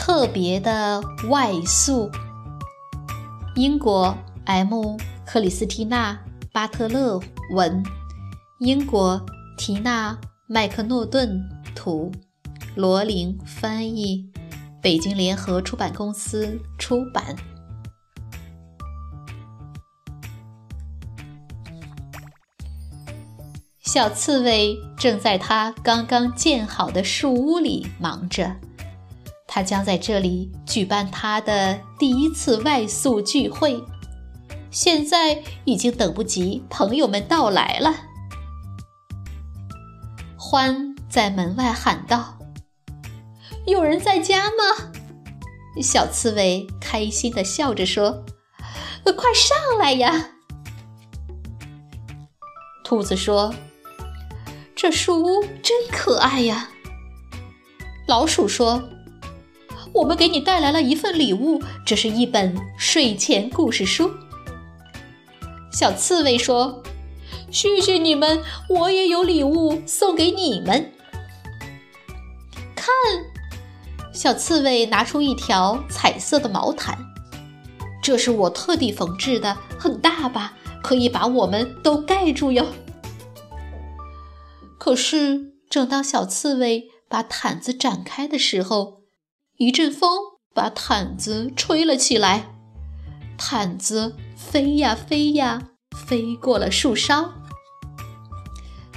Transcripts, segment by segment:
特别的外宿。英国 M. 克里斯蒂娜·巴特勒文，英国缇娜·麦克诺顿图，罗琳翻译，北京联合出版公司出版。小刺猬正在它刚刚建好的树屋里忙着。他将在这里举办他的第一次外宿聚会，现在已经等不及朋友们到来了。欢在门外喊道：“有人在家吗？”小刺猬开心地笑着说：“快上来呀！”兔子说：“这树屋真可爱呀。”老鼠说。我们给你带来了一份礼物，这是一本睡前故事书。小刺猬说：“谢谢你们，我也有礼物送给你们。”看，小刺猬拿出一条彩色的毛毯，这是我特地缝制的，很大吧？可以把我们都盖住哟。可是，正当小刺猬把毯子展开的时候，一阵风把毯子吹了起来，毯子飞呀飞呀，飞过了树梢。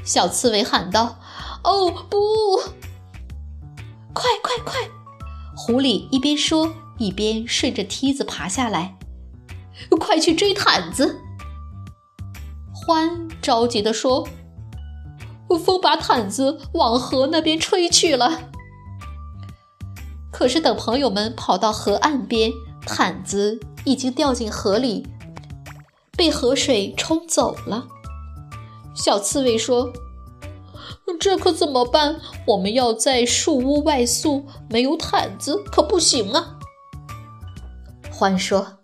小刺猬喊道：“哦不！快快快！”狐狸一边说，一边顺着梯子爬下来。“快去追毯子！”欢着急地说：“风把毯子往河那边吹去了。”可是，等朋友们跑到河岸边，毯子已经掉进河里，被河水冲走了。小刺猬说：“这可怎么办？我们要在树屋外宿，没有毯子可不行啊。”獾说：“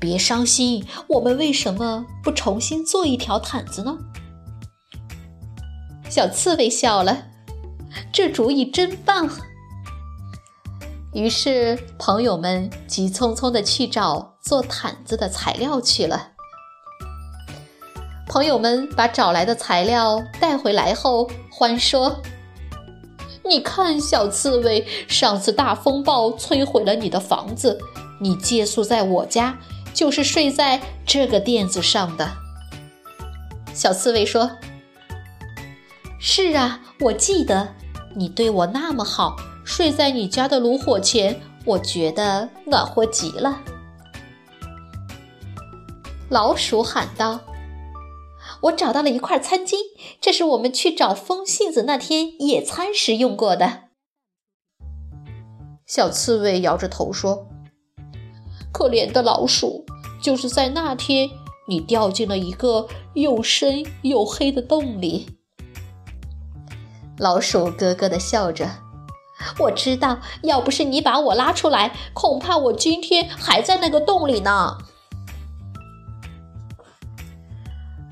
别伤心，我们为什么不重新做一条毯子呢？”小刺猬笑了：“这主意真棒。”于是，朋友们急匆匆地去找做毯子的材料去了。朋友们把找来的材料带回来后，欢说：“你看，小刺猬，上次大风暴摧毁了你的房子，你借宿在我家，就是睡在这个垫子上的。”小刺猬说：“是啊，我记得你对我那么好。”睡在你家的炉火前，我觉得暖和极了。老鼠喊道：“我找到了一块餐巾，这是我们去找风信子那天野餐时用过的。”小刺猬摇着头说：“可怜的老鼠，就是在那天，你掉进了一个又深又黑的洞里。”老鼠咯咯地笑着。我知道，要不是你把我拉出来，恐怕我今天还在那个洞里呢。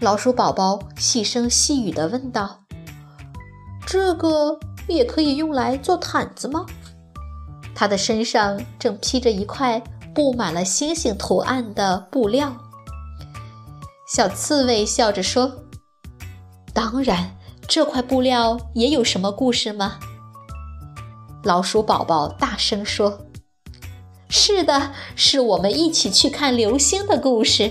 老鼠宝宝细声细语地问道：“这个也可以用来做毯子吗？”他的身上正披着一块布满了星星图案的布料。小刺猬笑着说：“当然，这块布料也有什么故事吗？”老鼠宝宝大声说：“是的，是我们一起去看流星的故事。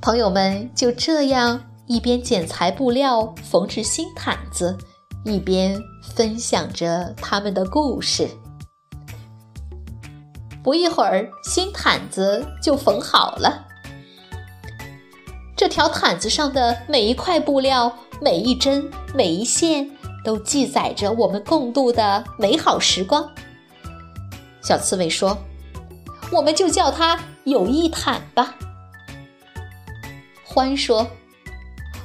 朋友们就这样一边剪裁布料、缝制新毯子，一边分享着他们的故事。不一会儿，新毯子就缝好了。这条毯子上的每一块布料、每一针、每一线，都记载着我们共度的美好时光。小刺猬说：“我们就叫它友谊毯吧。”欢说：“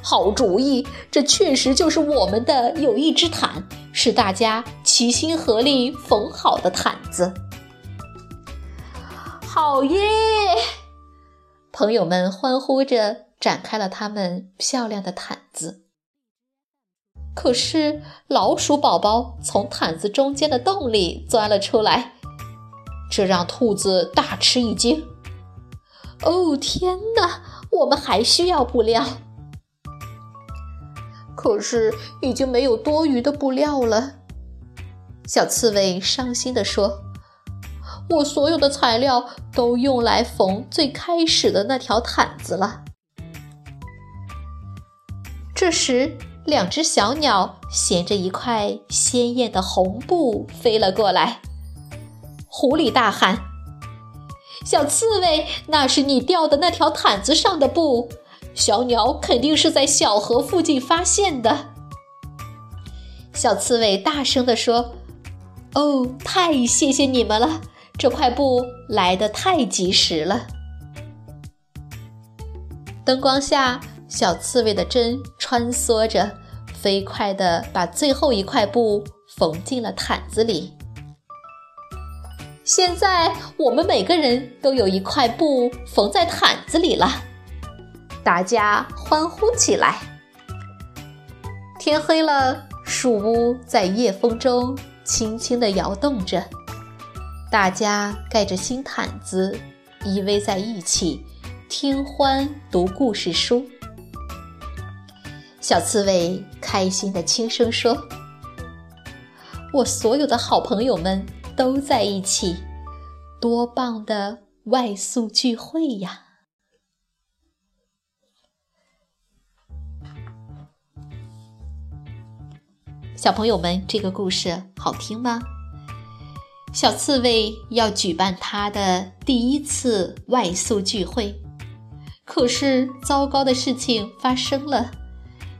好主意，这确实就是我们的友谊之毯，是大家齐心合力缝好的毯子。”好耶！朋友们欢呼着展开了他们漂亮的毯子。可是老鼠宝宝从毯子中间的洞里钻了出来，这让兔子大吃一惊。哦，天哪！我们还需要布料，可是已经没有多余的布料了。小刺猬伤心地说：“我所有的材料都用来缝最开始的那条毯子了。”这时，两只小鸟衔着一块鲜艳的红布飞了过来。狐狸大喊。小刺猬，那是你掉的那条毯子上的布。小鸟肯定是在小河附近发现的。小刺猬大声地说：“哦，太谢谢你们了！这块布来得太及时了。”灯光下，小刺猬的针穿梭着，飞快地把最后一块布缝进了毯子里。现在我们每个人都有一块布缝在毯子里了，大家欢呼起来。天黑了，树屋在夜风中轻轻地摇动着，大家盖着新毯子，依偎在一起，听欢读故事书。小刺猬开心的轻声说：“我所有的好朋友们。”都在一起，多棒的外宿聚会呀！小朋友们，这个故事好听吗？小刺猬要举办它的第一次外宿聚会，可是糟糕的事情发生了，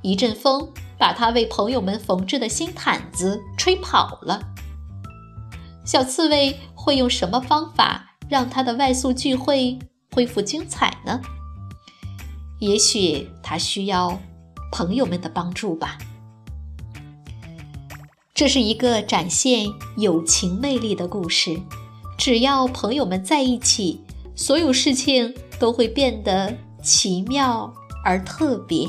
一阵风把它为朋友们缝制的新毯子吹跑了。小刺猬会用什么方法让他的外宿聚会恢复精彩呢？也许他需要朋友们的帮助吧。这是一个展现友情魅力的故事。只要朋友们在一起，所有事情都会变得奇妙而特别。